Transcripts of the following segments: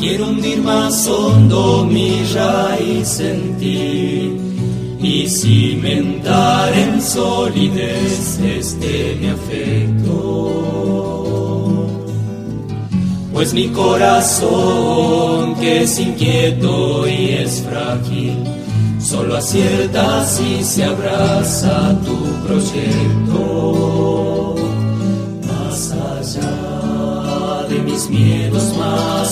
Quiero hundir más hondo mi raíz en ti y cimentar en solidez este mi afecto. Pues mi corazón, que es inquieto y es frágil, solo acierta si se abraza tu proyecto.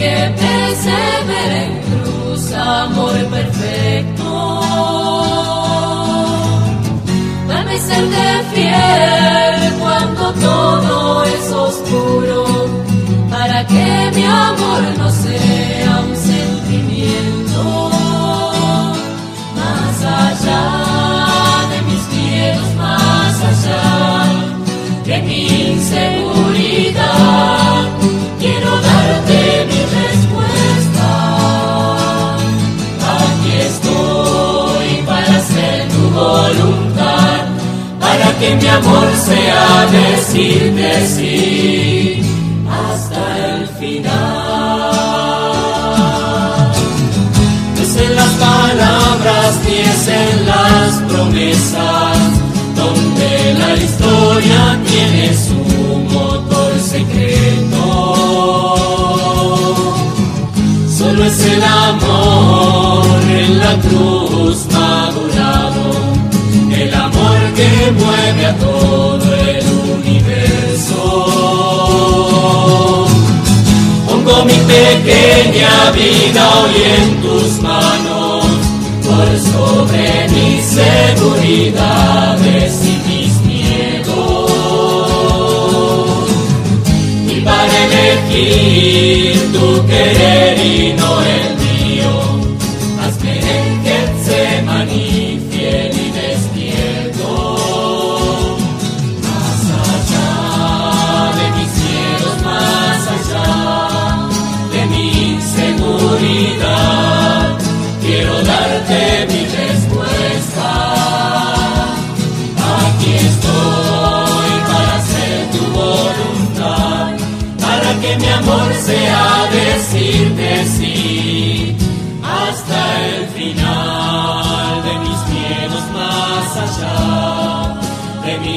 que persevera en cruz, amor perfecto. Dame serte fiel cuando todo es oscuro, para que mi amor no sea que mi amor sea decirte sí hasta el final. No es en las palabras ni es en las promesas donde la historia tiene su motor secreto. Solo es el amor en la cruz mueve a todo el universo. Pongo mi pequeña vida hoy en tus manos, por sobre mis seguridades y mis miedos. Y para elegir tu querer y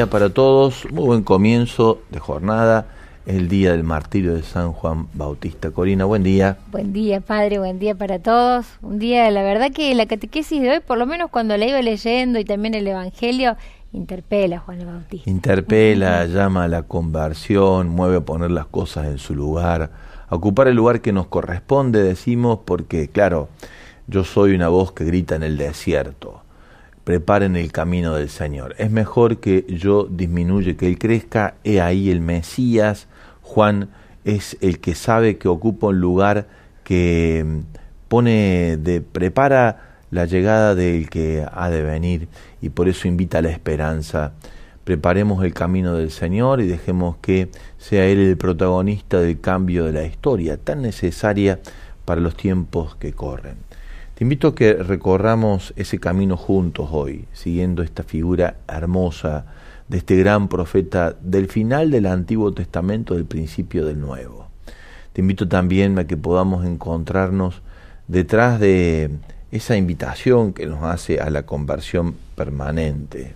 día para todos, muy buen comienzo de jornada, el día del martirio de San Juan Bautista. Corina, buen día. Buen día, padre, buen día para todos. Un día, la verdad que la catequesis de hoy, por lo menos cuando la iba leyendo y también el Evangelio, interpela a Juan el Bautista. Interpela, llama a la conversión, mueve a poner las cosas en su lugar, a ocupar el lugar que nos corresponde, decimos, porque, claro, yo soy una voz que grita en el desierto preparen el camino del Señor. Es mejor que yo disminuya, que Él crezca. He ahí el Mesías. Juan es el que sabe que ocupa un lugar que mm, pone de prepara la llegada del que ha de venir y por eso invita a la esperanza. Preparemos el camino del Señor y dejemos que sea Él el protagonista del cambio de la historia tan necesaria para los tiempos que corren. Te invito a que recorramos ese camino juntos hoy, siguiendo esta figura hermosa de este gran profeta del final del Antiguo Testamento, del principio del Nuevo. Te invito también a que podamos encontrarnos detrás de esa invitación que nos hace a la conversión permanente.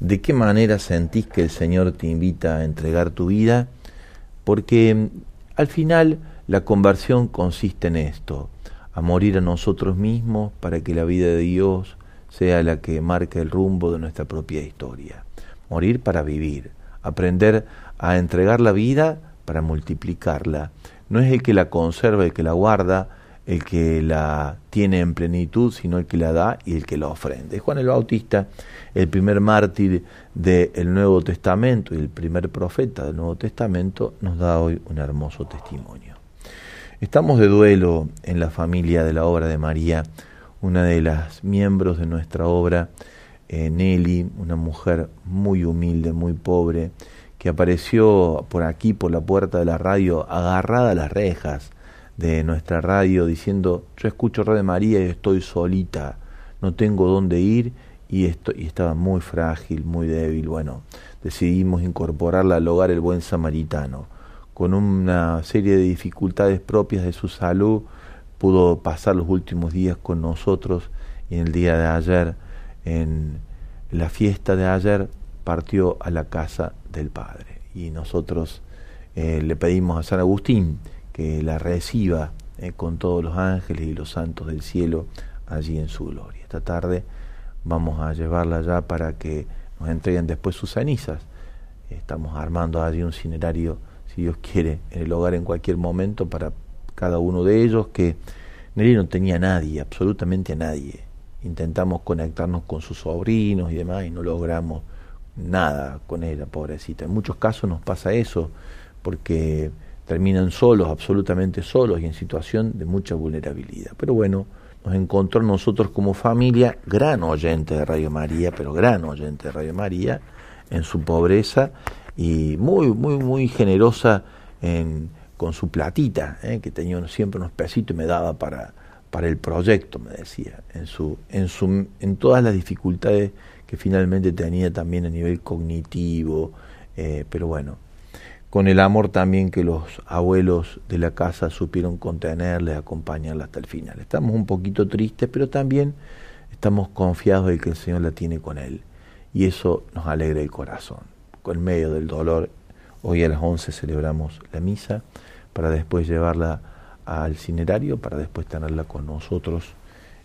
¿De qué manera sentís que el Señor te invita a entregar tu vida? Porque al final la conversión consiste en esto, a morir a nosotros mismos para que la vida de Dios sea la que marque el rumbo de nuestra propia historia. Morir para vivir, aprender a entregar la vida para multiplicarla. No es el que la conserva, el que la guarda, el que la tiene en plenitud, sino el que la da y el que la ofrenda. Juan el Bautista, el primer mártir del Nuevo Testamento y el primer profeta del Nuevo Testamento, nos da hoy un hermoso testimonio. Estamos de duelo en la familia de la obra de María, una de las miembros de nuestra obra, eh, Nelly, una mujer muy humilde, muy pobre, que apareció por aquí, por la puerta de la radio, agarrada a las rejas de nuestra radio, diciendo, yo escucho Radio María y estoy solita, no tengo dónde ir y, esto, y estaba muy frágil, muy débil. Bueno, decidimos incorporarla al hogar el buen samaritano con una serie de dificultades propias de su salud, pudo pasar los últimos días con nosotros y en el día de ayer, en la fiesta de ayer, partió a la casa del Padre. Y nosotros eh, le pedimos a San Agustín que la reciba eh, con todos los ángeles y los santos del cielo allí en su gloria. Esta tarde vamos a llevarla ya para que nos entreguen después sus cenizas. Estamos armando allí un cinerario si Dios quiere, en el hogar en cualquier momento para cada uno de ellos, que Nelly no tenía a nadie, absolutamente a nadie. Intentamos conectarnos con sus sobrinos y demás y no logramos nada con ella, pobrecita. En muchos casos nos pasa eso, porque terminan solos, absolutamente solos y en situación de mucha vulnerabilidad. Pero bueno, nos encontró nosotros como familia, gran oyente de Radio María, pero gran oyente de Radio María, en su pobreza y muy, muy, muy generosa en, con su platita, ¿eh? que tenía siempre unos pesitos y me daba para, para el proyecto, me decía, en, su, en, su, en todas las dificultades que finalmente tenía también a nivel cognitivo, eh, pero bueno, con el amor también que los abuelos de la casa supieron contenerle, acompañarle hasta el final. Estamos un poquito tristes, pero también estamos confiados de que el Señor la tiene con Él, y eso nos alegra el corazón en medio del dolor. Hoy a las 11 celebramos la misa para después llevarla al cinerario, para después tenerla con nosotros,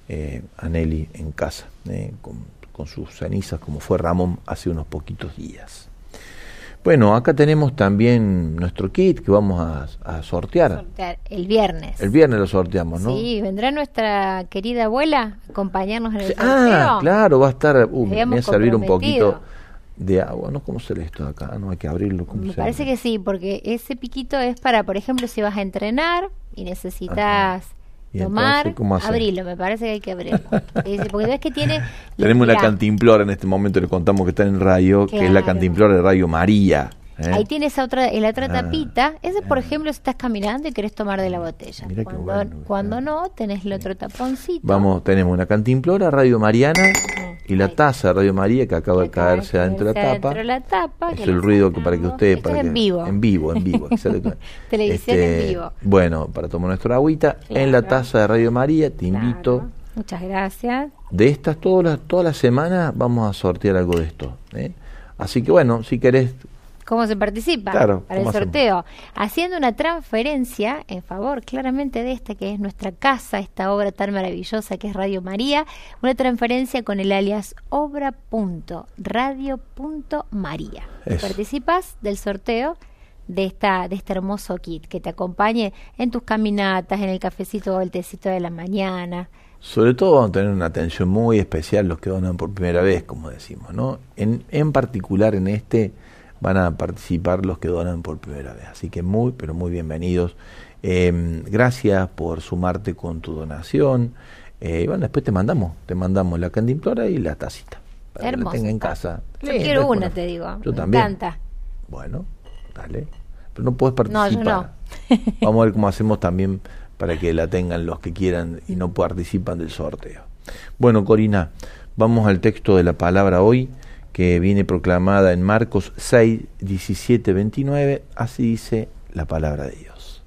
eh, a Nelly, en casa, eh, con, sus cenizas, como fue Ramón hace unos poquitos días. Bueno, acá tenemos también nuestro kit que vamos a, sortear. El viernes. El viernes lo sorteamos, ¿no? Sí, vendrá nuestra querida abuela a acompañarnos en el sorteo. Ah, claro, va a estar, uh, me voy a servir un poquito de agua, ¿no? ¿Cómo se lee esto acá? No hay que abrirlo. Me parece que sí, porque ese piquito es para, por ejemplo, si vas a entrenar y necesitas tomar, abrirlo, me parece que hay que abrirlo. porque ves que tiene... Tenemos una cantimplora en este momento, le contamos que está en radio, que es la cantimplora de Radio María. ¿Eh? Ahí tienes otra, en la otra ah, tapita. Ese, por ejemplo, si estás caminando y querés tomar de la botella. cuando, cuando no, tenés el otro taponcito. Vamos, tenemos una cantimplora, Radio Mariana y la taza de Radio María que acaba de caerse adentro de la tapa. la tapa es el ruido que para que ustedes... Para en vivo. En vivo, en vivo. Televisión en este, vivo. Bueno, para tomar nuestra agüita en la taza de Radio María, te invito. Muchas gracias. de estas todas las toda la semana vamos a sortear algo de esto. ¿eh? Así que bueno, si querés cómo se participa para el sorteo, haciendo una transferencia en favor claramente de esta que es nuestra casa, esta obra tan maravillosa que es Radio María, una transferencia con el alias obra.radio.maría. Participas del sorteo de esta de este hermoso kit que te acompañe en tus caminatas, en el cafecito o el tecito de la mañana. Sobre todo vamos a tener una atención muy especial los que donan por primera vez, como decimos, ¿no? En, en particular en este van a participar los que donan por primera vez. Así que muy, pero muy bienvenidos. Em, gracias por sumarte con tu donación. Eh, y bueno, después te mandamos, te mandamos la cantimplora y la tacita. Para que la tenga en casa. Yo quiero una, te digo. Yo Me también. encanta. Bueno, dale. Pero no puedes participar. No, yo no. Vamos a ver cómo hacemos también para que la tengan los que quieran y no participan del sorteo. Bueno, Corina, vamos al texto de la palabra hoy que viene proclamada en Marcos 6, 17, 29, así dice la palabra de Dios.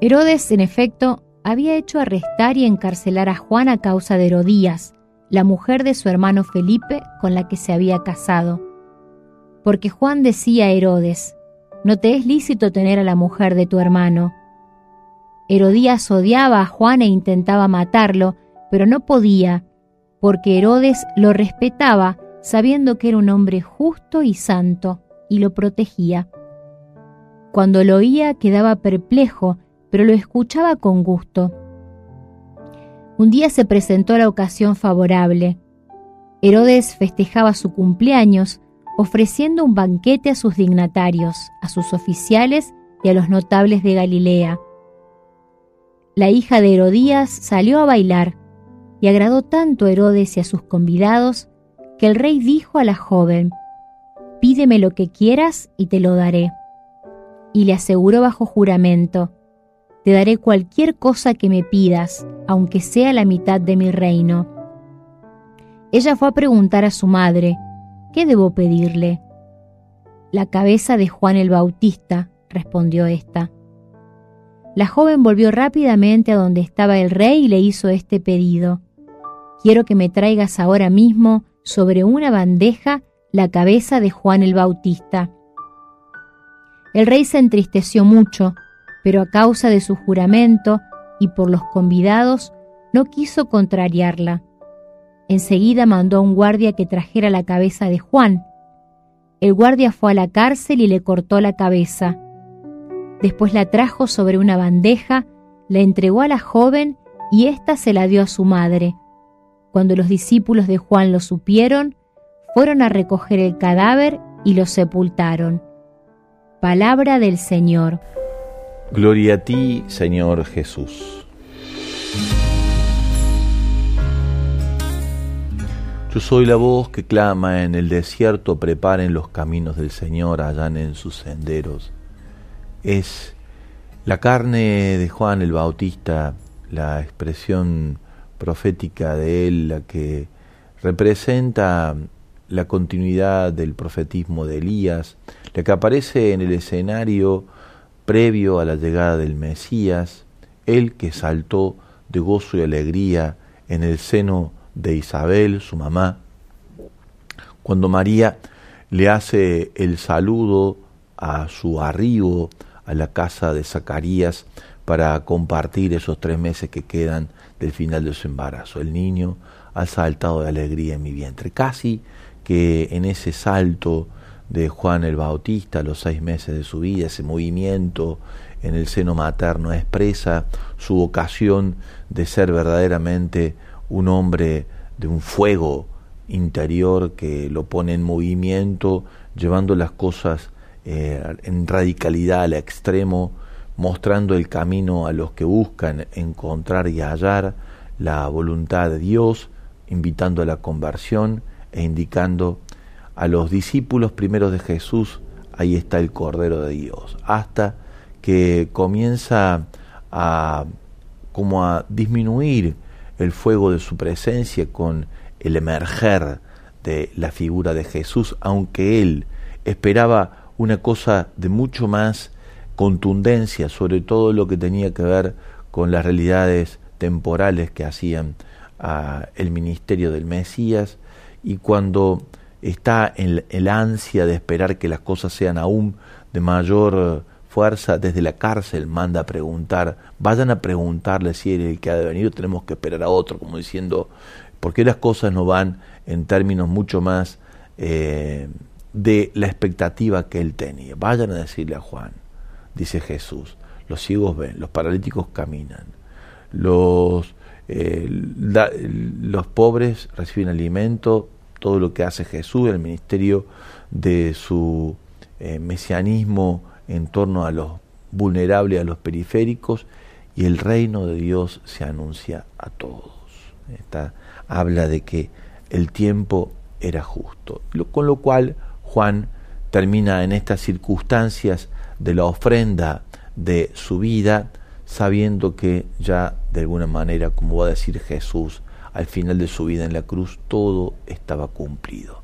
Herodes, en efecto, había hecho arrestar y encarcelar a Juan a causa de Herodías, la mujer de su hermano Felipe con la que se había casado. Porque Juan decía a Herodes, no te es lícito tener a la mujer de tu hermano. Herodías odiaba a Juan e intentaba matarlo, pero no podía, porque Herodes lo respetaba, sabiendo que era un hombre justo y santo, y lo protegía. Cuando lo oía quedaba perplejo, pero lo escuchaba con gusto. Un día se presentó la ocasión favorable. Herodes festejaba su cumpleaños, ofreciendo un banquete a sus dignatarios, a sus oficiales y a los notables de Galilea. La hija de Herodías salió a bailar, y agradó tanto a Herodes y a sus convidados que el rey dijo a la joven, Pídeme lo que quieras y te lo daré. Y le aseguró bajo juramento, Te daré cualquier cosa que me pidas, aunque sea la mitad de mi reino. Ella fue a preguntar a su madre, ¿qué debo pedirle? La cabeza de Juan el Bautista, respondió ésta. La joven volvió rápidamente a donde estaba el rey y le hizo este pedido. Quiero que me traigas ahora mismo sobre una bandeja la cabeza de Juan el Bautista. El rey se entristeció mucho, pero a causa de su juramento y por los convidados, no quiso contrariarla. Enseguida mandó a un guardia que trajera la cabeza de Juan. El guardia fue a la cárcel y le cortó la cabeza. Después la trajo sobre una bandeja, la entregó a la joven y ésta se la dio a su madre. Cuando los discípulos de Juan lo supieron, fueron a recoger el cadáver y lo sepultaron. Palabra del Señor. Gloria a ti, Señor Jesús. Yo soy la voz que clama en el desierto, preparen los caminos del Señor, allanen sus senderos. Es la carne de Juan el Bautista, la expresión profética de él, la que representa la continuidad del profetismo de Elías, la que aparece en el escenario previo a la llegada del Mesías, él que saltó de gozo y alegría en el seno de Isabel, su mamá, cuando María le hace el saludo a su arribo a la casa de Zacarías para compartir esos tres meses que quedan del final de su embarazo. El niño ha saltado de alegría en mi vientre. Casi que en ese salto de Juan el Bautista, los seis meses de su vida, ese movimiento en el seno materno expresa su vocación de ser verdaderamente un hombre de un fuego interior que lo pone en movimiento, llevando las cosas eh, en radicalidad al extremo, mostrando el camino a los que buscan encontrar y hallar la voluntad de Dios, invitando a la conversión e indicando a los discípulos primeros de Jesús, ahí está el Cordero de Dios, hasta que comienza a como a disminuir el fuego de su presencia con el emerger de la figura de Jesús, aunque él esperaba una cosa de mucho más contundencia sobre todo lo que tenía que ver con las realidades temporales que hacían el ministerio del Mesías y cuando está en el ansia de esperar que las cosas sean aún de mayor fuerza, desde la cárcel manda a preguntar, vayan a preguntarle si él el que ha de venir, tenemos que esperar a otro, como diciendo, ¿por qué las cosas no van en términos mucho más eh, de la expectativa que él tenía? Vayan a decirle a Juan, dice Jesús, los ciegos ven, los paralíticos caminan, los eh, los pobres reciben alimento, todo lo que hace Jesús, el ministerio de su eh, mesianismo en torno a los vulnerables, a los periféricos, y el reino de Dios se anuncia a todos. Esta, habla de que el tiempo era justo, con lo cual Juan termina en estas circunstancias de la ofrenda de su vida, sabiendo que ya de alguna manera, como va a decir Jesús, al final de su vida en la cruz, todo estaba cumplido.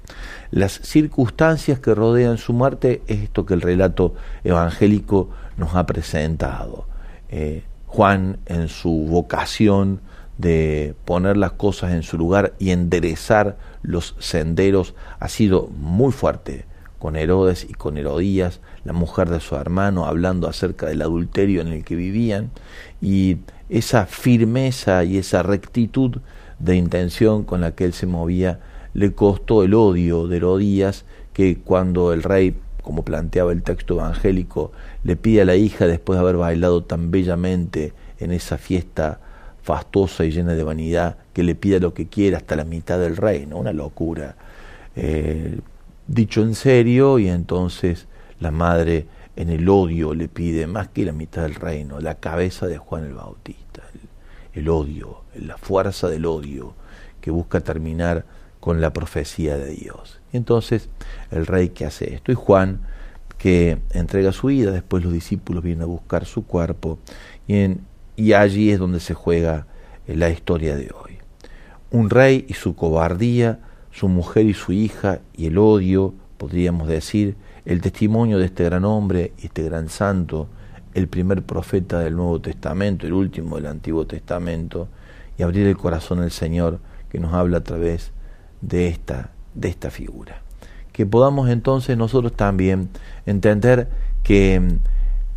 Las circunstancias que rodean su muerte es esto que el relato evangélico nos ha presentado. Eh, Juan, en su vocación de poner las cosas en su lugar y enderezar los senderos, ha sido muy fuerte con Herodes y con Herodías, la mujer de su hermano, hablando acerca del adulterio en el que vivían, y esa firmeza y esa rectitud de intención con la que él se movía le costó el odio de Herodías, que cuando el rey, como planteaba el texto evangélico, le pide a la hija, después de haber bailado tan bellamente en esa fiesta fastuosa y llena de vanidad, que le pida lo que quiera hasta la mitad del reino, una locura. Eh, dicho en serio y entonces la madre en el odio le pide más que la mitad del reino, la cabeza de Juan el Bautista, el, odio, la fuerza del odio que busca terminar con la profecía de Dios. Y entonces el rey que hace esto y Juan que entrega su vida, después los discípulos vienen a buscar su cuerpo y, y allí es donde se juega la historia de hoy. Un rey y su cobardía su mujer y su hija y el odio, podríamos decir, el testimonio de este gran hombre este gran santo, el primer profeta del Nuevo Testamento, el último del Antiguo Testamento, y abrir el corazón al Señor que nos habla a través de esta, de esta figura. Que podamos entonces nosotros también entender que mm,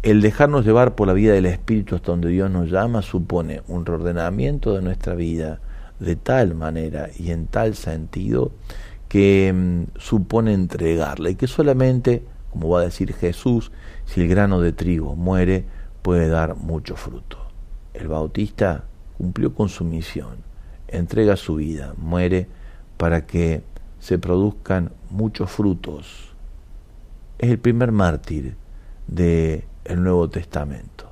el dejarnos llevar por la vida del Espíritu hasta donde Dios nos llama supone un reordenamiento de nuestra vida, de tal manera y en tal sentido que mm, supone entregarle y que solamente, como va a decir Jesús, si el grano de trigo muere, puede dar mucho fruto. El bautista cumplió con su misión, entrega su vida, muere para que se produzcan muchos frutos. Es el primer mártir del el Nuevo Testamento,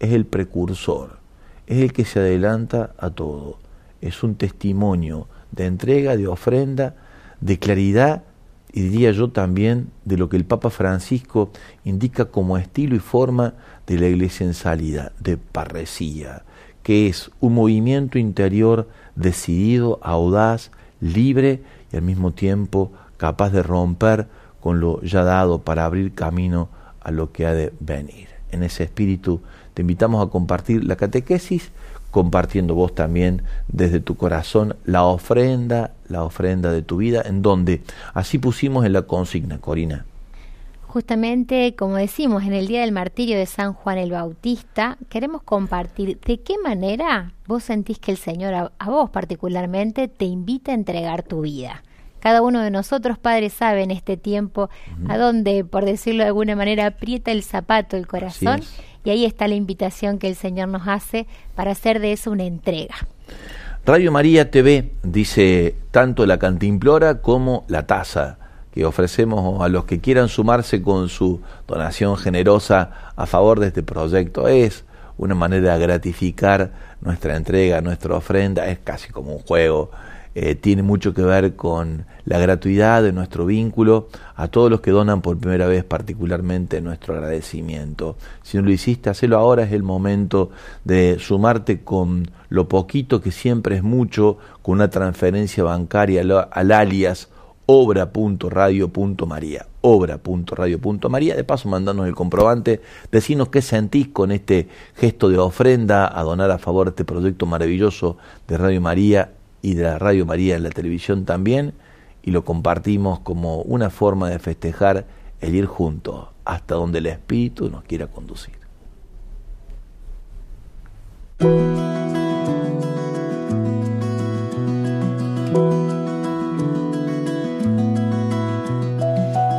es el precursor, es el que se adelanta a todo es un testimonio de entrega, de ofrenda, de claridad y diría yo también de lo que el Papa Francisco indica como estilo y forma de la iglesia en salida, de parresía, que es un movimiento interior decidido, audaz, libre y al mismo tiempo capaz de romper con lo ya dado para abrir camino a lo que ha de venir. En ese espíritu te invitamos a compartir la catequesis compartiendo vos también desde tu corazón la ofrenda, la ofrenda de tu vida, en donde así pusimos en la consigna, Corina. Justamente, como decimos, en el día del martirio de San Juan el Bautista, queremos compartir de qué manera vos sentís que el Señor, a, vos particularmente, te invita a entregar tu vida. Cada uno de nosotros, padres, sabe en este tiempo a dónde, por decirlo de alguna manera, aprieta el zapato el corazón y ahí está la invitación que el Señor nos hace para hacer de eso una entrega. Radio María TV dice tanto la cantimplora como la taza que ofrecemos a los que quieran sumarse con su donación generosa a favor de este proyecto. Es una manera de gratificar nuestra entrega, nuestra ofrenda, es casi como un juego eh, tiene mucho que ver con la gratuidad de nuestro vínculo, a todos los que donan por primera vez particularmente nuestro agradecimiento. Si no lo hiciste, hacelo ahora, es el momento de sumarte con lo poquito que siempre es mucho, con una transferencia bancaria al alias obra.radio.maría obra.radio.maría. De paso, mandanos el comprobante, decinos qué sentís con este gesto de ofrenda a donar a favor de este proyecto maravilloso de Radio María y de la Radio María en la televisión también, y lo compartimos como una forma de festejar el ir juntos hasta donde el Espíritu nos quiera conducir.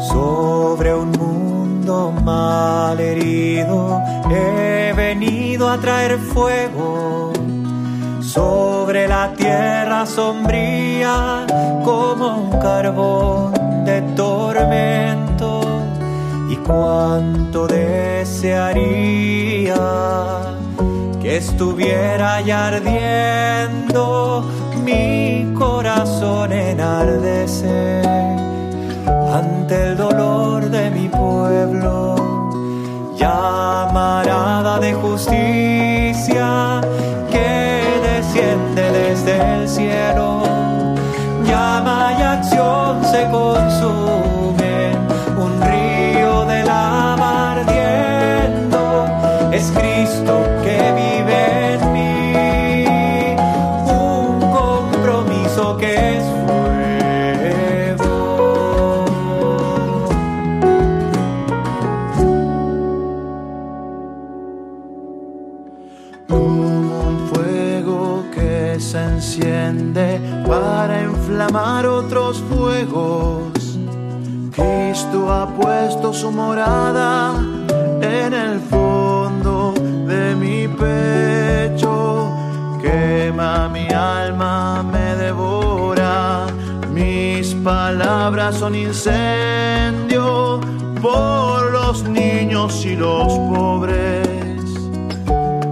Sobre un mundo mal herido he venido a traer fuego. Sobre la tierra sombría como un carbón de tormento. Y cuánto desearía que estuviera ya ardiendo mi corazón enardecer ante el dolor de mi pueblo, llamarada de justicia soul su morada en el fondo de mi pecho. Quema mi alma, me devora. Mis palabras son incendio por los niños y los pobres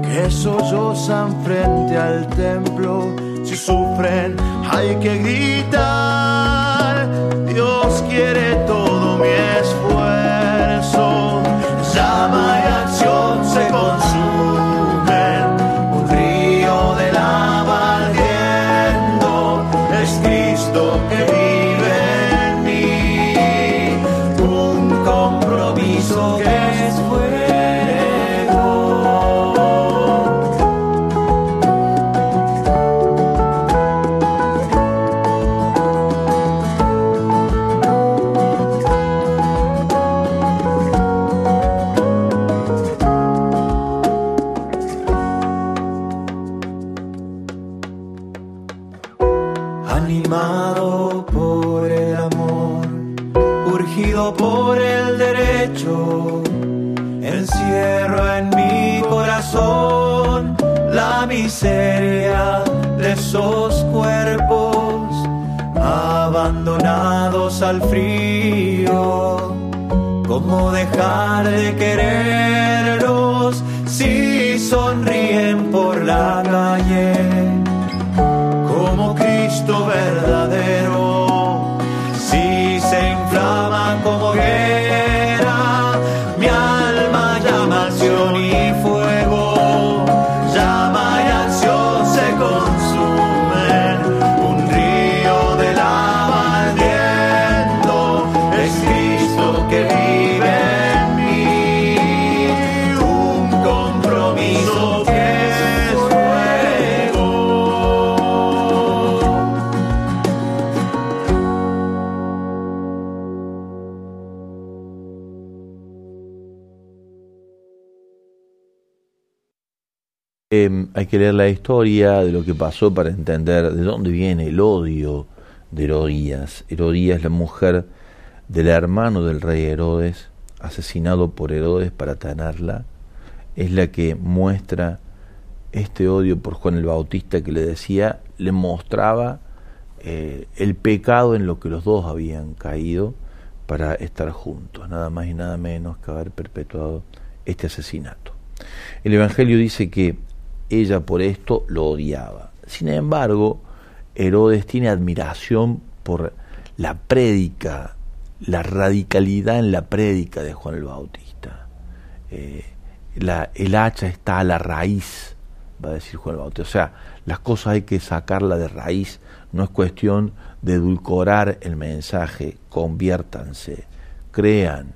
que sollozan frente al templo si sufren hay que gritar. Leer la historia de lo que pasó para entender de dónde viene el odio de Herodías. Herodías, la mujer del hermano del rey Herodes, asesinado por Herodes para tenerla, es la que muestra este odio por Juan el Bautista que le decía, le mostraba eh, el pecado en lo que los dos habían caído para estar juntos, nada más y nada menos que haber perpetuado este asesinato. El Evangelio dice que ella por esto lo odiaba. Sin embargo, Herodes tiene admiración por la prédica, la radicalidad en la prédica de Juan el Bautista. Eh, el hacha está a la raíz, va a decir Juan el Bautista. O sea, las cosas hay que sacarla de raíz, no es cuestión de edulcorar el mensaje, conviértanse, crean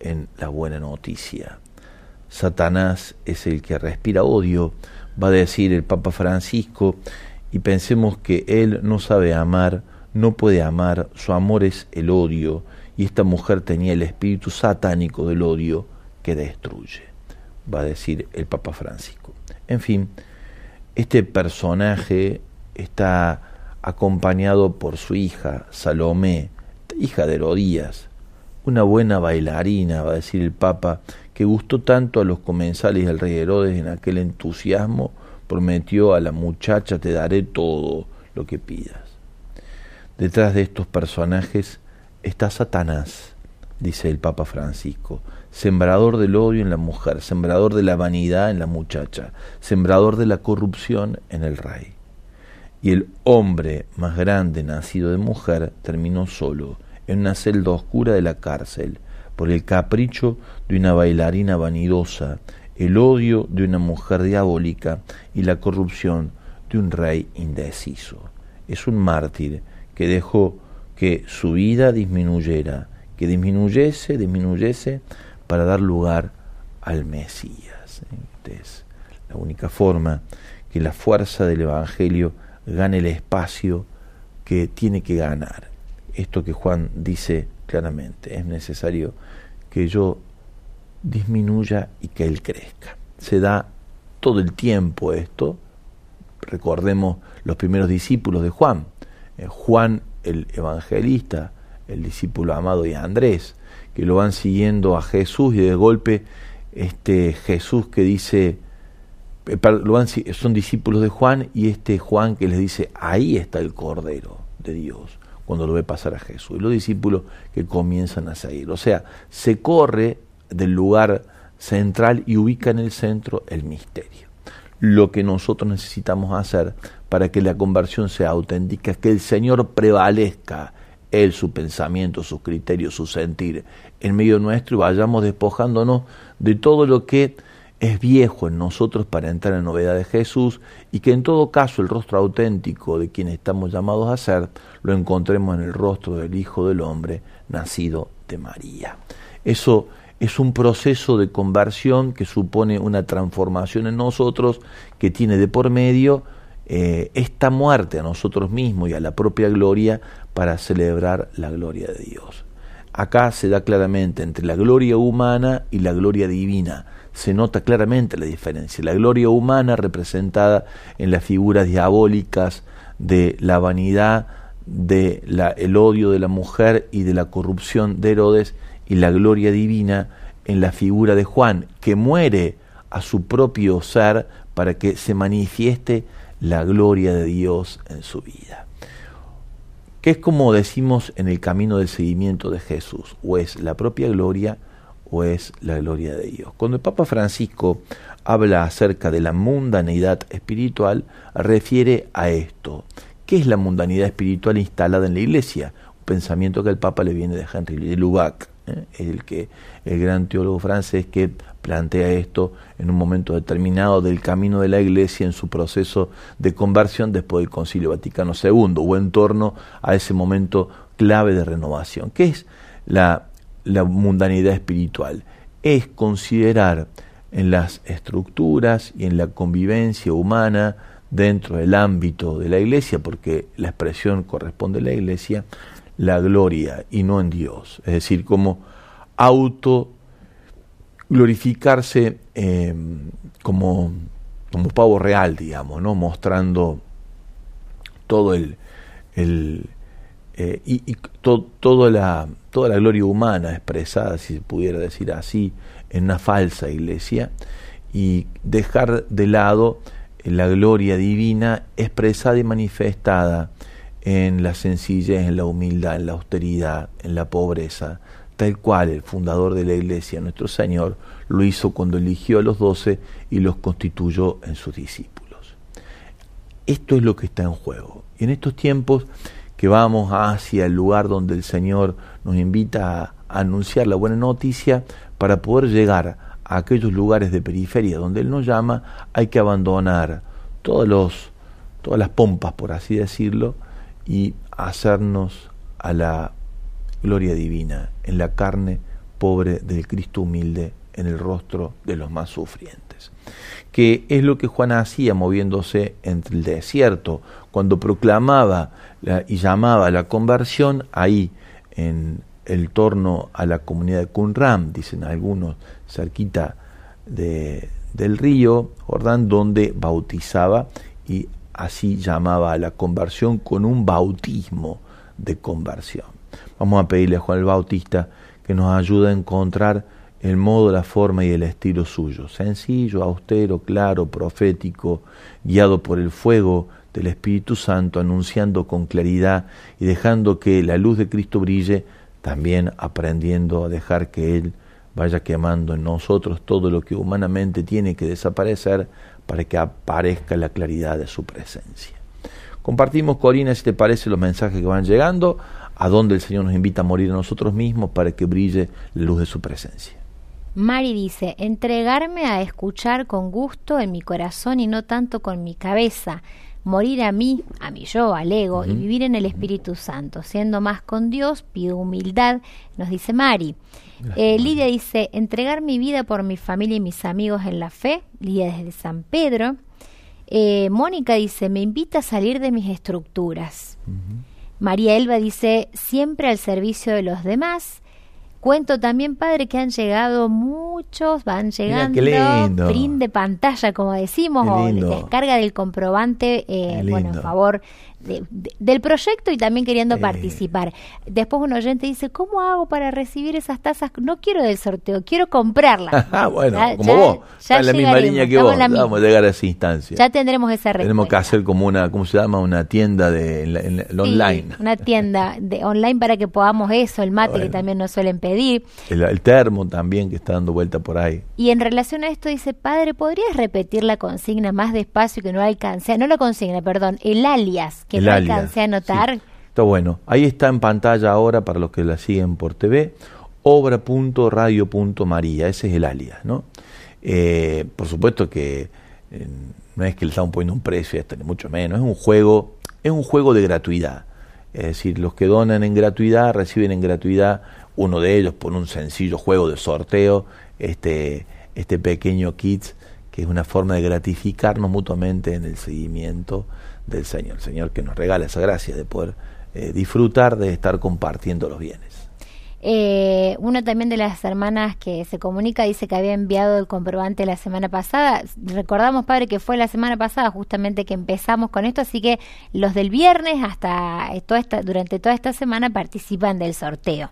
en la buena noticia. Satanás es el que respira odio, va a decir el Papa Francisco, y pensemos que él no sabe amar, no puede amar, su amor es el odio, y esta mujer tenía el espíritu satánico del odio que destruye, va a decir el Papa Francisco. En fin, este personaje está acompañado por su hija, Salomé, hija de Herodías, una buena bailarina, va a decir el Papa, que gustó tanto a los comensales del rey Herodes en aquel entusiasmo, prometió a la muchacha te daré todo lo que pidas. Detrás de estos personajes está Satanás, dice el Papa Francisco, sembrador del odio en la mujer, sembrador de la vanidad en la muchacha, sembrador de la corrupción en el rey. Y el hombre más grande nacido de mujer terminó solo, en una celda oscura de la cárcel, por el capricho de una bailarina vanidosa, el odio de una mujer diabólica y la corrupción de un rey indeciso. Es un mártir que dejó que su vida disminuyera, que disminuyese, disminuyese para dar lugar al Mesías. Es la única forma que la fuerza del Evangelio gane el espacio que tiene que ganar. Esto que Juan dice claramente, es necesario que yo disminuya y que él crezca. Se da todo el tiempo esto. Recordemos los primeros discípulos de Juan. Eh, Juan el evangelista, el discípulo amado de Andrés, que lo van siguiendo a Jesús y de golpe este Jesús que dice, eh, son discípulos de Juan y este Juan que les dice, ahí está el Cordero de Dios, cuando lo ve pasar a Jesús. Y los discípulos que comienzan a seguir. O sea, se corre del lugar central y ubica en el centro el misterio. Lo que nosotros necesitamos hacer para que la conversión sea auténtica es que el Señor prevalezca él, su pensamiento, sus criterios, su sentir en medio nuestro y vayamos despojándonos de todo lo que es viejo en nosotros para entrar en novedad de Jesús y que en todo caso el rostro auténtico de quien estamos llamados a ser lo encontremos en el rostro del Hijo del Hombre nacido de María. Eso es un proceso de conversión que supone una transformación en nosotros que tiene de por medio eh, esta muerte a nosotros mismos y a la propia gloria para celebrar la gloria de Dios. Acá se da claramente entre la gloria humana y la gloria divina. Se nota claramente la diferencia. La gloria humana representada en las figuras diabólicas de la vanidad, de el odio de la mujer y de la corrupción de Herodes y la gloria divina en la figura de Juan, que muere a su propio ser para que se manifieste la gloria de Dios en su vida. Que es como decimos en el camino del seguimiento de Jesús, o es la propia gloria o es la gloria de Dios. Cuando el Papa Francisco habla acerca de la mundanidad espiritual, refiere a esto. ¿Qué es la mundanidad espiritual instalada en la Iglesia? Un pensamiento que el Papa le viene de Henry Lubac. ¿eh? el que el gran teólogo francés que plantea esto en un momento determinado del camino de la Iglesia en su proceso de conversión después del Concilio Vaticano II o en torno a ese momento clave de renovación. ¿Qué es la, la mundanidad espiritual? Es considerar en las estructuras y en la convivencia humana dentro del ámbito de la iglesia, porque la expresión corresponde a la iglesia, la gloria y no en Dios. Es decir, como auto glorificarse eh, como, como pavo real, digamos, ¿no? mostrando todo el, el eh, y, toda, la, toda la gloria humana expresada, si se pudiera decir así, en una falsa iglesia, y dejar de lado la gloria divina expresada y manifestada en la sencillez, en la humildad, en la austeridad, en la pobreza, tal cual el fundador de la iglesia, nuestro Señor, lo hizo cuando eligió a los doce y los constituyó en sus discípulos. Esto es lo que está en juego. Y en estos tiempos que vamos hacia el lugar donde el Señor nos invita a anunciar la buena noticia, para poder llegar a aquellos lugares de periferia donde Él nos llama, hay que abandonar todos los, todas las pompas, por así decirlo, y hacernos a la gloria divina en la carne pobre del Cristo humilde en el rostro de los más sufrientes. Que es lo que Juan hacía moviéndose entre el desierto, cuando proclamaba y llamaba a la conversión, ahí en el torno a la comunidad de Qumran, dicen algunos, cerquita de, del río Jordán, donde bautizaba y así llamaba a la conversión con un bautismo de conversión. Vamos a pedirle a Juan el Bautista que nos ayude a encontrar el modo, la forma y el estilo suyo, sencillo, austero, claro, profético, guiado por el fuego del Espíritu Santo, anunciando con claridad y dejando que la luz de Cristo brille, también aprendiendo a dejar que Él vaya quemando en nosotros todo lo que humanamente tiene que desaparecer para que aparezca la claridad de su presencia. Compartimos, Corina, si te parece, los mensajes que van llegando, a donde el Señor nos invita a morir a nosotros mismos para que brille la luz de su presencia. Mari dice, entregarme a escuchar con gusto en mi corazón y no tanto con mi cabeza, morir a mí, a mi yo, al ego, y vivir en el Espíritu Santo. Siendo más con Dios, pido humildad, nos dice Mari. Eh, Lidia dice, entregar mi vida por mi familia y mis amigos en la fe, Lidia desde San Pedro. Eh, Mónica dice, me invita a salir de mis estructuras. María Elba dice, siempre al servicio de los demás. Cuento también, padre, que han llegado muchos, van llegando, print de pantalla, como decimos, o descarga del comprobante, eh, bueno, a favor del proyecto y también queriendo participar. Después un oyente dice, ¿cómo hago para recibir esas tazas? No quiero del sorteo, quiero comprarlas. Ah, bueno, como vos, en la misma línea que vos, vamos a llegar a esa instancia. Ya tendremos esa respuesta. Tenemos que hacer como una, ¿cómo se llama? Una tienda de online. Una tienda de online para que podamos eso, el mate que también nos suelen pedir. El, termo también que está dando vuelta por ahí. Y en relación a esto dice, padre, ¿podrías repetir la consigna más despacio que no alcance? No la consigna, perdón, el alias que no alcancé a notar. Está bueno. Ahí está en pantalla ahora para los que la siguen por TV, obra.radio.maría, ese es el alias, ¿no? Eh, por supuesto que eh, no es que le estamos poniendo un precio, ni mucho menos, es un juego, es un juego de gratuidad. Es decir, los que donan en gratuidad reciben en gratuidad uno de ellos por un sencillo juego de sorteo, este, este pequeño kit que es una forma de gratificarnos mutuamente en el seguimiento del Señor, el Señor que nos regala esa gracia de poder eh, disfrutar de estar compartiendo los bienes. Eh, una también de las hermanas que se comunica dice que había enviado el comprobante la semana pasada. Recordamos, padre, que fue la semana pasada justamente que empezamos con esto, así que los del viernes hasta toda esta, durante toda esta semana participan del sorteo.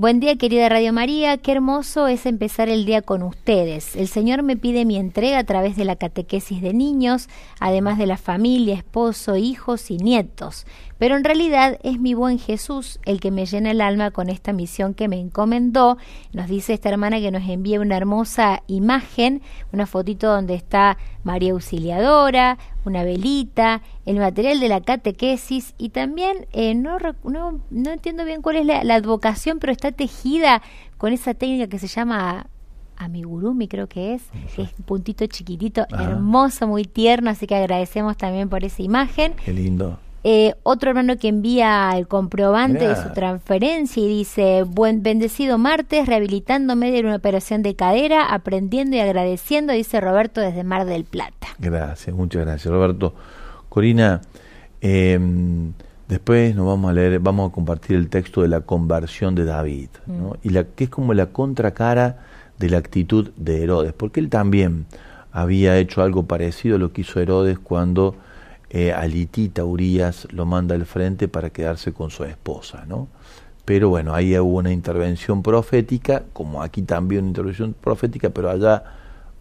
Buen día, querida Radio María. Qué hermoso es empezar el día con ustedes. El Señor me pide mi entrega a través de la catequesis de niños, además de la familia, esposo, hijos y nietos pero en realidad es mi buen Jesús el que me llena el alma con esta misión que me encomendó. Nos dice esta hermana que nos envía una hermosa imagen, una fotito donde está María Auxiliadora, una velita, el material de la catequesis y también, eh, no, no, no, entiendo bien cuál es la, advocación, pero está tejida con esa técnica que se llama amigurumi creo que es, que es un puntito chiquitito, hermoso, muy tierno, así que agradecemos también por esa imagen. Qué lindo. Eh, otro hermano que envía el comprobante de su transferencia y dice, buen bendecido martes, rehabilitándome de una operación de cadera, aprendiendo y agradeciendo, dice Roberto desde Mar del Plata. Gracias, muchas gracias Roberto. Corina, em, después nos vamos a leer, vamos a compartir el texto de la conversión de David, mm. y la, que es como la contracara de la actitud de Herodes, porque él también había hecho algo parecido a lo que hizo Herodes cuando eh, Alitita Urias lo manda al frente para quedarse con su esposa, ¿no? Pero bueno, ahí hubo una intervención profética, como aquí también una intervención profética, pero allá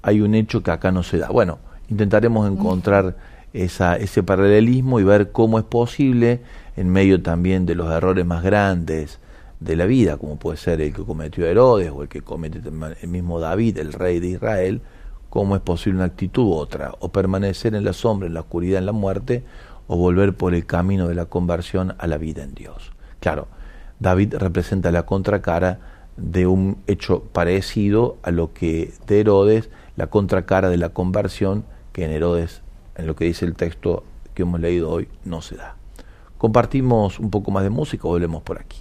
hay un hecho que acá no se da. Bueno, intentaremos encontrar esa, ese paralelismo y ver cómo es posible, en medio también de los errores más grandes de la vida, como puede ser el que cometió Herodes o el que comete el mismo David, el rey de Israel, cómo es posible una actitud u otra, o permanecer en la sombra, en la oscuridad, en la muerte, o volver por el camino de la conversión a la vida en Dios. Claro, David representa la contracara de un hecho parecido a lo que de Herodes, la contracara de la conversión, que en Herodes, en lo que dice el texto que hemos leído hoy, no se da. Compartimos un poco más de música o volvemos por aquí.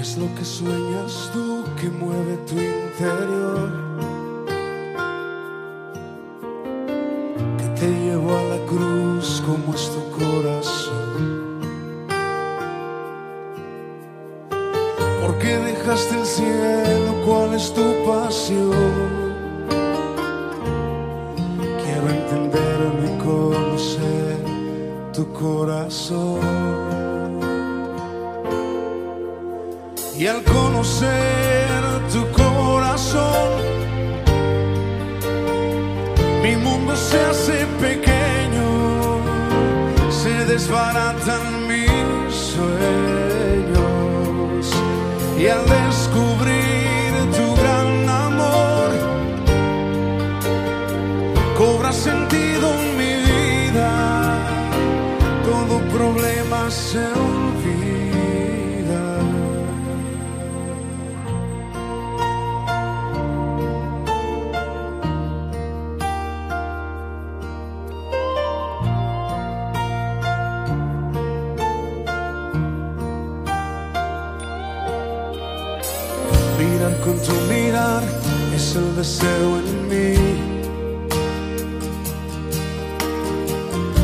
Es lo que sueñas tú que mueve tu interior? Que te llevó a la cruz como es tu corazón. ¿Por qué dejaste el cielo? ¿Cuál es tu pasión? Quiero entenderlo y conocer tu corazón. Al conocer tu corazón, mi mundo se hace pequeño, se desbaratan mis sueños. Y al en mí.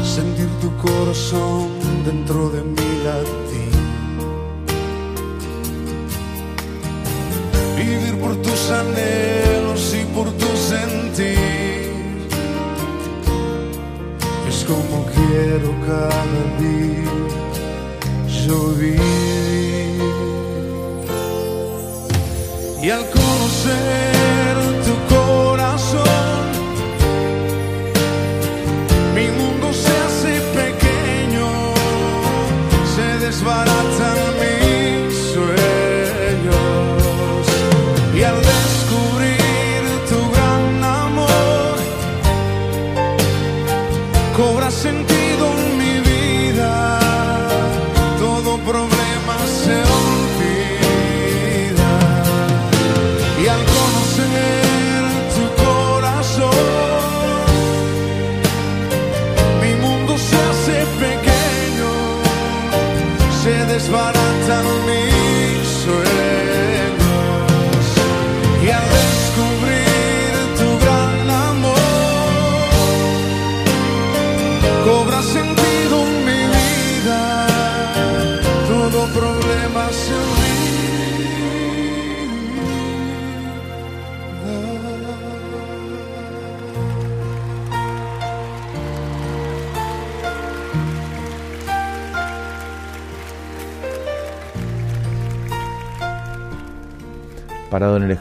Sentir tu corazón dentro de mi latín. Vivir por tus anhelos y por tu sentir. Es como quiero cada día yo y al conocer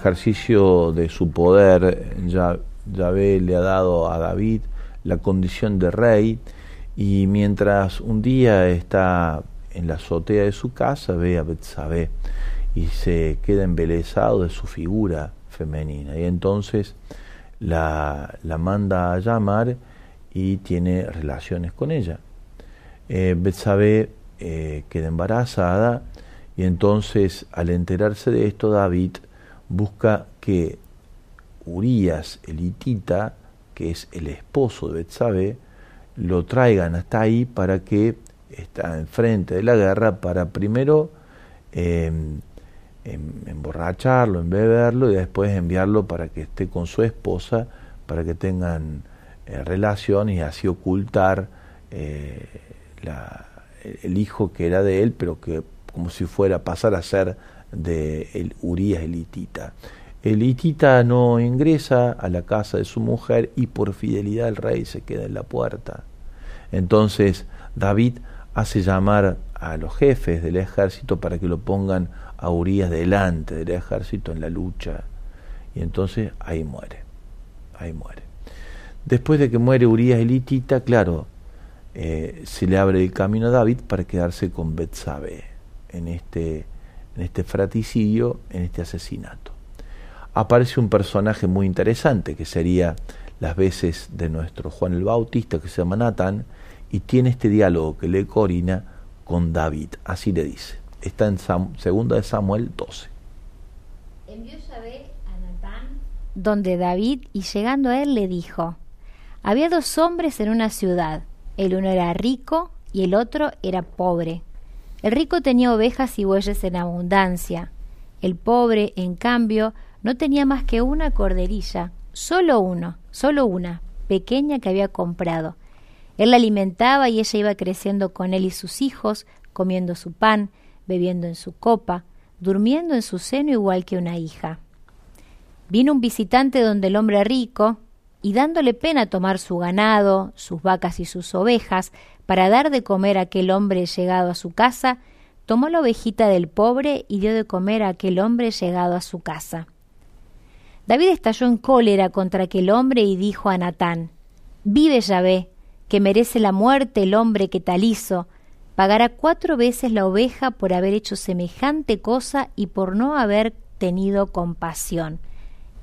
ejercicio de su poder, ya, Yahvé le ha dado a David la condición de rey y mientras un día está en la azotea de su casa ve a Betsabé y se queda embelesado de su figura femenina y entonces la, la manda a llamar y tiene relaciones con ella. Eh, Betsabé eh, queda embarazada y entonces al enterarse de esto David busca que Urias, el hitita, que es el esposo de Betsabé, lo traigan hasta ahí para que está enfrente de la guerra para primero em, em, emborracharlo, embeberlo y después enviarlo para que esté con su esposa para que tengan eh, relaciones y así ocultar eh, el hijo que era de él pero que como si fuera pasar a ser de Urias el hitita. El no ingresa a la casa de su mujer y por fidelidad al rey se queda en la puerta. Entonces David hace llamar a los jefes del ejército para que lo pongan a Urias delante del ejército en la lucha. Y entonces ahí muere, ahí muere. Después de que muere Urias el hitita, claro, eh, se le abre el camino a David para quedarse con Betsabé en este en este fraticidio, en este asesinato. Aparece un personaje muy interesante que sería las veces de nuestro Juan el Bautista, que se llama Natán, y tiene este diálogo que lee Corina con David. Así le dice. Está en segunda de Samuel 12. Envió Yahvé a Natán donde David, y llegando a él le dijo, había dos hombres en una ciudad, el uno era rico y el otro era pobre. El rico tenía ovejas y bueyes en abundancia, El pobre, en cambio, no tenía más que una corderilla, solo uno, solo una, pequeña que había comprado. Él la alimentaba y ella iba creciendo con él y sus hijos, comiendo su pan, bebiendo en su copa, durmiendo en su seno igual que una hija. Vino un visitante donde el hombre rico, y dándole pena tomar su ganado, sus vacas y sus ovejas, para dar de comer a aquel hombre llegado a su casa, tomó la ovejita del pobre y dio de comer a aquel hombre llegado a su casa. David estalló en cólera contra aquel hombre y dijo a Natán, Vive Yahvé, que merece la muerte el hombre que tal hizo, pagará cuatro veces la oveja por haber hecho semejante cosa y por no haber tenido compasión.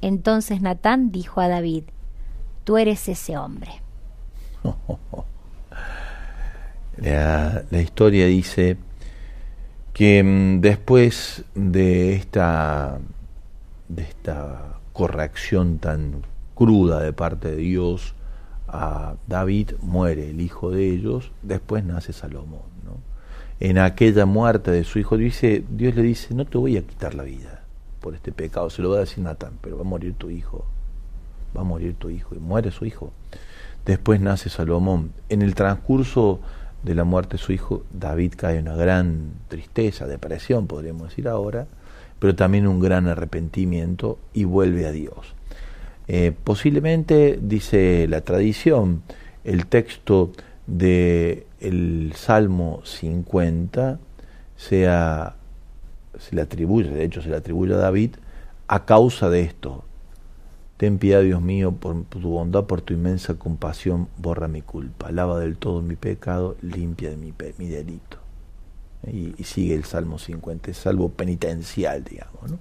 Entonces Natán dijo a David, Tú eres ese hombre. La, historia dice que mm, después de esta, de esta corrección tan cruda de parte de Dios, a David muere el hijo de ellos, después nace Salomón. En aquella muerte de su hijo, dice, Dios le dice, no te voy a quitar la vida por este pecado, se lo va a decir Natán, pero va a morir tu hijo, va a morir tu hijo, y muere su hijo. Después nace Salomón. En el transcurso de la muerte de su hijo, David cae en una gran tristeza, depresión, podríamos decir ahora, pero también un gran arrepentimiento y vuelve a Dios. Eh, posiblemente, dice la tradición, el texto del el Salmo 50 sea, se le atribuye, de hecho se le atribuye a David, a causa de esto, Ten piedad, Dios mío, por tu bondad, por tu inmensa compasión, borra mi culpa, lava del todo mi pecado, limpia de mi, delito. Y, sigue el Salmo 50, salvo penitencial, digamos.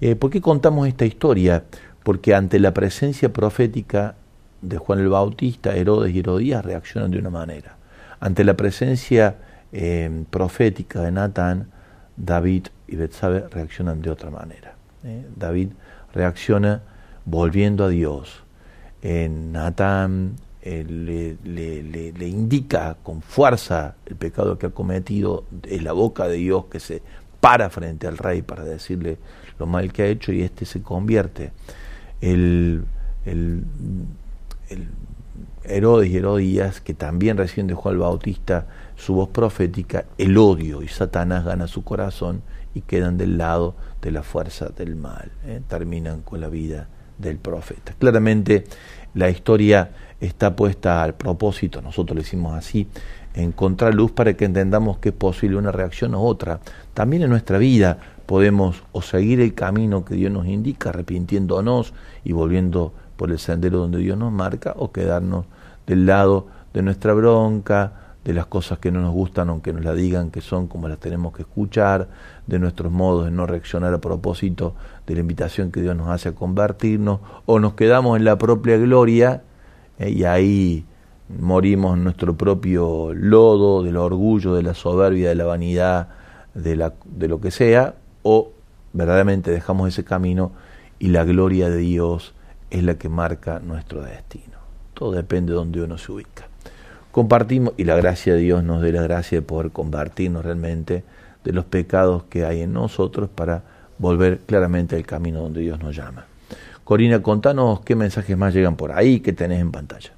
Eh, ¿Por qué contamos esta historia? Porque ante la presencia profética de Juan el Bautista, Herodes y Herodías reaccionan de una manera. Ante la presencia eh, profética de Natán, David y Betsabe reaccionan de otra manera. ¿eh? David reacciona volviendo a Dios. En Natán le, le, indica con fuerza el pecado que ha cometido, en la boca de Dios que se para frente al rey para decirle lo mal que ha hecho y este se convierte. El, el, el Herodes y Herodías, que también recién dejó al Bautista su voz profética, el odio y Satanás gana su corazón y quedan del lado de la fuerza del mal. ¿eh? Terminan con la vida del profeta. Claramente la historia está puesta al propósito, nosotros lo hicimos así, encontrar luz para que entendamos que es posible una reacción u otra. También en nuestra vida podemos o seguir el camino que Dios nos indica, arrepintiéndonos y volviendo por el sendero donde Dios nos marca, o quedarnos del lado de nuestra bronca, de las cosas que no nos gustan aunque nos la digan que son como las tenemos que escuchar, de nuestros modos de no reaccionar a propósito de la invitación que Dios nos hace a convertirnos, o nos quedamos en la propia gloria eh, y ahí morimos en nuestro propio lodo del orgullo, de la soberbia, de la vanidad, de, la, de lo que sea, o verdaderamente dejamos ese camino y la gloria de Dios es la que marca nuestro destino. Todo depende de donde uno se ubica compartimos y la gracia de Dios nos dé la gracia de poder convertirnos realmente de los pecados que hay en nosotros para volver claramente al camino donde Dios nos llama. Corina, contanos qué mensajes más llegan por ahí que tenés en pantalla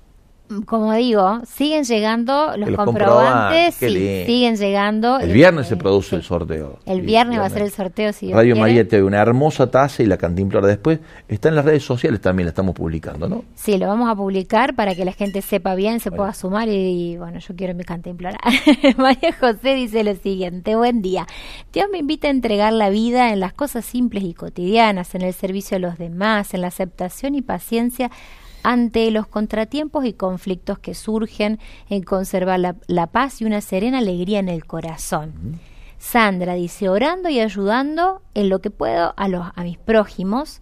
como digo, siguen llegando los, comprobantes, siguen llegando. El viernes se produce el sorteo. El viernes, va a ser el sorteo. Si Radio María te una hermosa taza y la cantimplora después. Está en las redes sociales también, la estamos publicando, ¿no? Sí, lo vamos a publicar para que la gente sepa bien, se pueda sumar y, bueno, yo quiero mi cantimplora. María José dice lo siguiente, buen día. Dios me invita a entregar la vida en las cosas simples y cotidianas, en el servicio a los demás, en la aceptación y paciencia ante los contratiempos y conflictos que surgen en conservar la, paz y una serena alegría en el corazón. Sandra dice, orando y ayudando en lo que puedo a, los, a mis prójimos.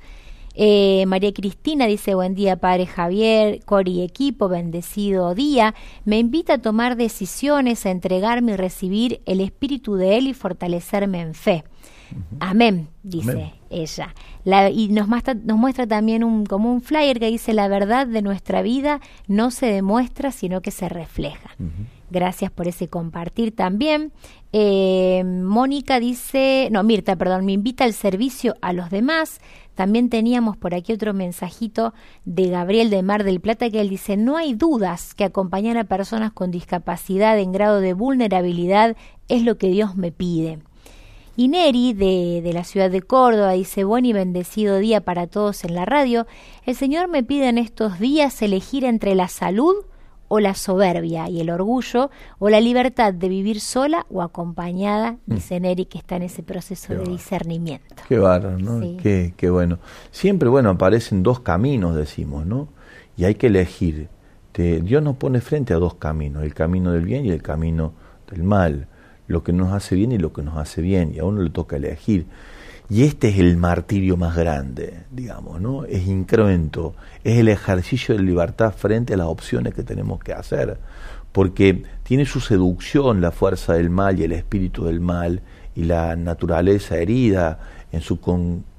Eh, María Cristina dice, buen día Padre Javier, Cori equipo, bendecido día. Me invita a tomar decisiones, a entregarme y recibir el espíritu de Él y fortalecerme en fe. Amén, dice ella. y nos muestra, nos muestra también un, como un flyer que dice, la verdad de nuestra vida no se demuestra, sino que se refleja. Gracias por ese compartir también. Eh, Mónica dice, no, Mirta, perdón, me invita al servicio a los demás. También teníamos por aquí otro mensajito de Gabriel de Mar del Plata que él dice, no hay dudas que acompañar a personas con discapacidad en grado de vulnerabilidad es lo que Dios me pide. Y Neri, de, de, la ciudad de Córdoba, dice, buen y bendecido día para todos en la radio. El Señor me pide en estos días elegir entre la salud o la soberbia y el orgullo, o la libertad de vivir sola o acompañada, mm. dice Neri, que está en ese proceso de discernimiento. Qué bárbaro, ¿no? Qué, qué, bueno. Siempre, bueno, aparecen dos caminos, decimos, ¿no? Y hay que elegir. Dios nos pone frente a dos caminos, el camino del bien y el camino del mal, lo que nos hace bien y lo que nos hace bien, y a uno le toca elegir. Y este es el martirio más grande, digamos, ¿no? Es incremento, es el ejercicio de libertad frente a las opciones que tenemos que hacer, porque tiene su seducción la fuerza del mal y el espíritu del mal y la naturaleza herida en su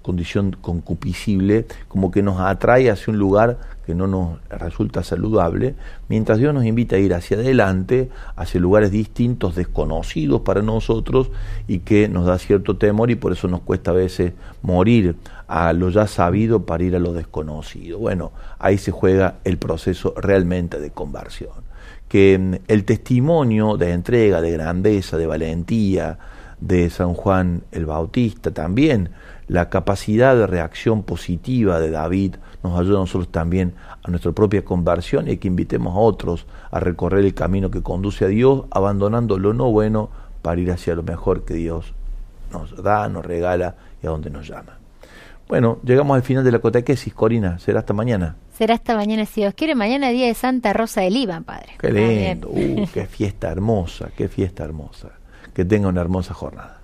condición concupiscible, como que nos atrae hacia un lugar que no nos resulta saludable, mientras Dios nos invita a ir hacia adelante, hacia lugares distintos, desconocidos para nosotros y que nos da cierto temor y por eso nos cuesta a veces morir a lo ya sabido para ir a lo desconocido. Bueno, ahí se juega el proceso realmente de conversión. Que mm, el testimonio de entrega, de grandeza, de valentía de San Juan el Bautista también, la capacidad de reacción positiva de David nos ayuda a nosotros también a nuestra propia conversión y que invitemos a otros a recorrer el camino que conduce a Dios, abandonando lo no bueno para ir hacia lo mejor que Dios nos da, nos regala y a donde nos llama. Bueno, llegamos al final de la cotequesis, Corina. Será hasta mañana. Será hasta mañana, si Dios quiere. Mañana día de Santa Rosa del Lima, Padre. Qué lindo. Uh, qué fiesta hermosa, qué fiesta hermosa. Que tenga una hermosa jornada.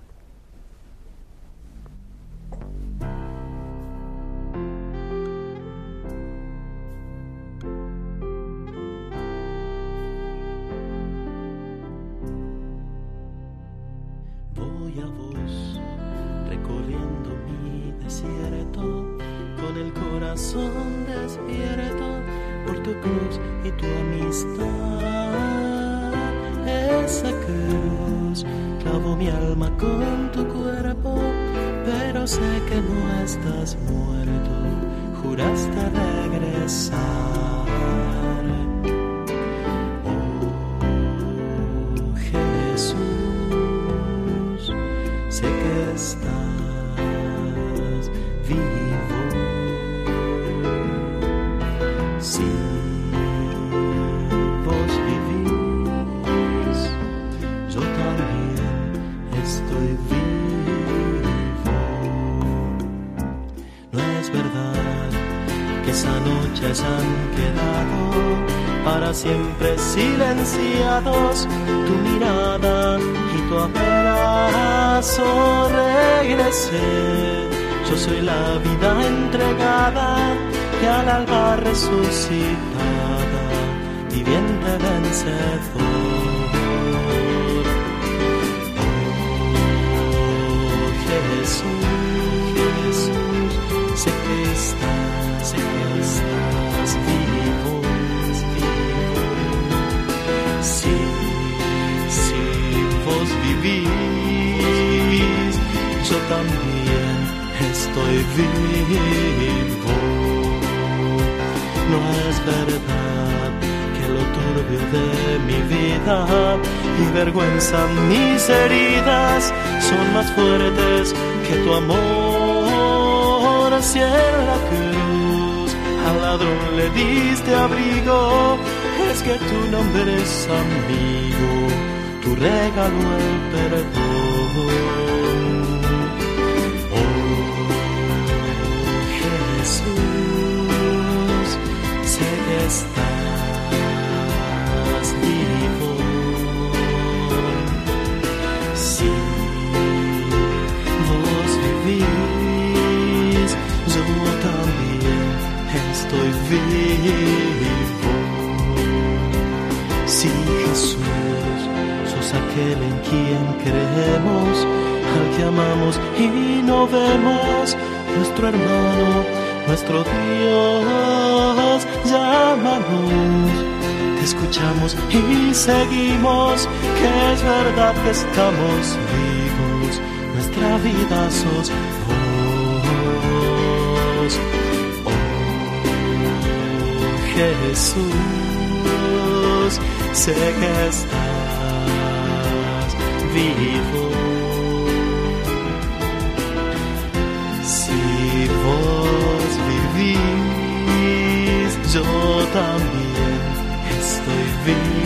Corazón despierto por tu cruz y tu amistad. Esa cruz clavó mi alma con tu cuerpo, pero sé que no estás muerto, juraste regresar. Oh Jesús, sé que estás noches han quedado para siempre silenciados. Tu mirada y tu abrazo regresé. Yo soy la vida entregada que al alba resucitada, viviente vencedor. Oh Jesús, también estoy vivo. No es verdad que lo turbio de mi vida y vergüenza mis heridas son más fuertes que tu amor hacia la cruz. Al ladrón le diste abrigo, es que tu nombre es amigo tu regalo el perdón. Estás vivo. Si vos vivís, yo también estoy vivo. Si Jesús aquel en quien creemos, al que amamos y no vemos, nuestro hermano, nuestro Dios, llámanos, te escuchamos y seguimos, que es verdad que estamos vivos, nuestra vida sos vos. Oh Jesús, sé que estás vivo. Si vos vivís, yo también estoy vivo.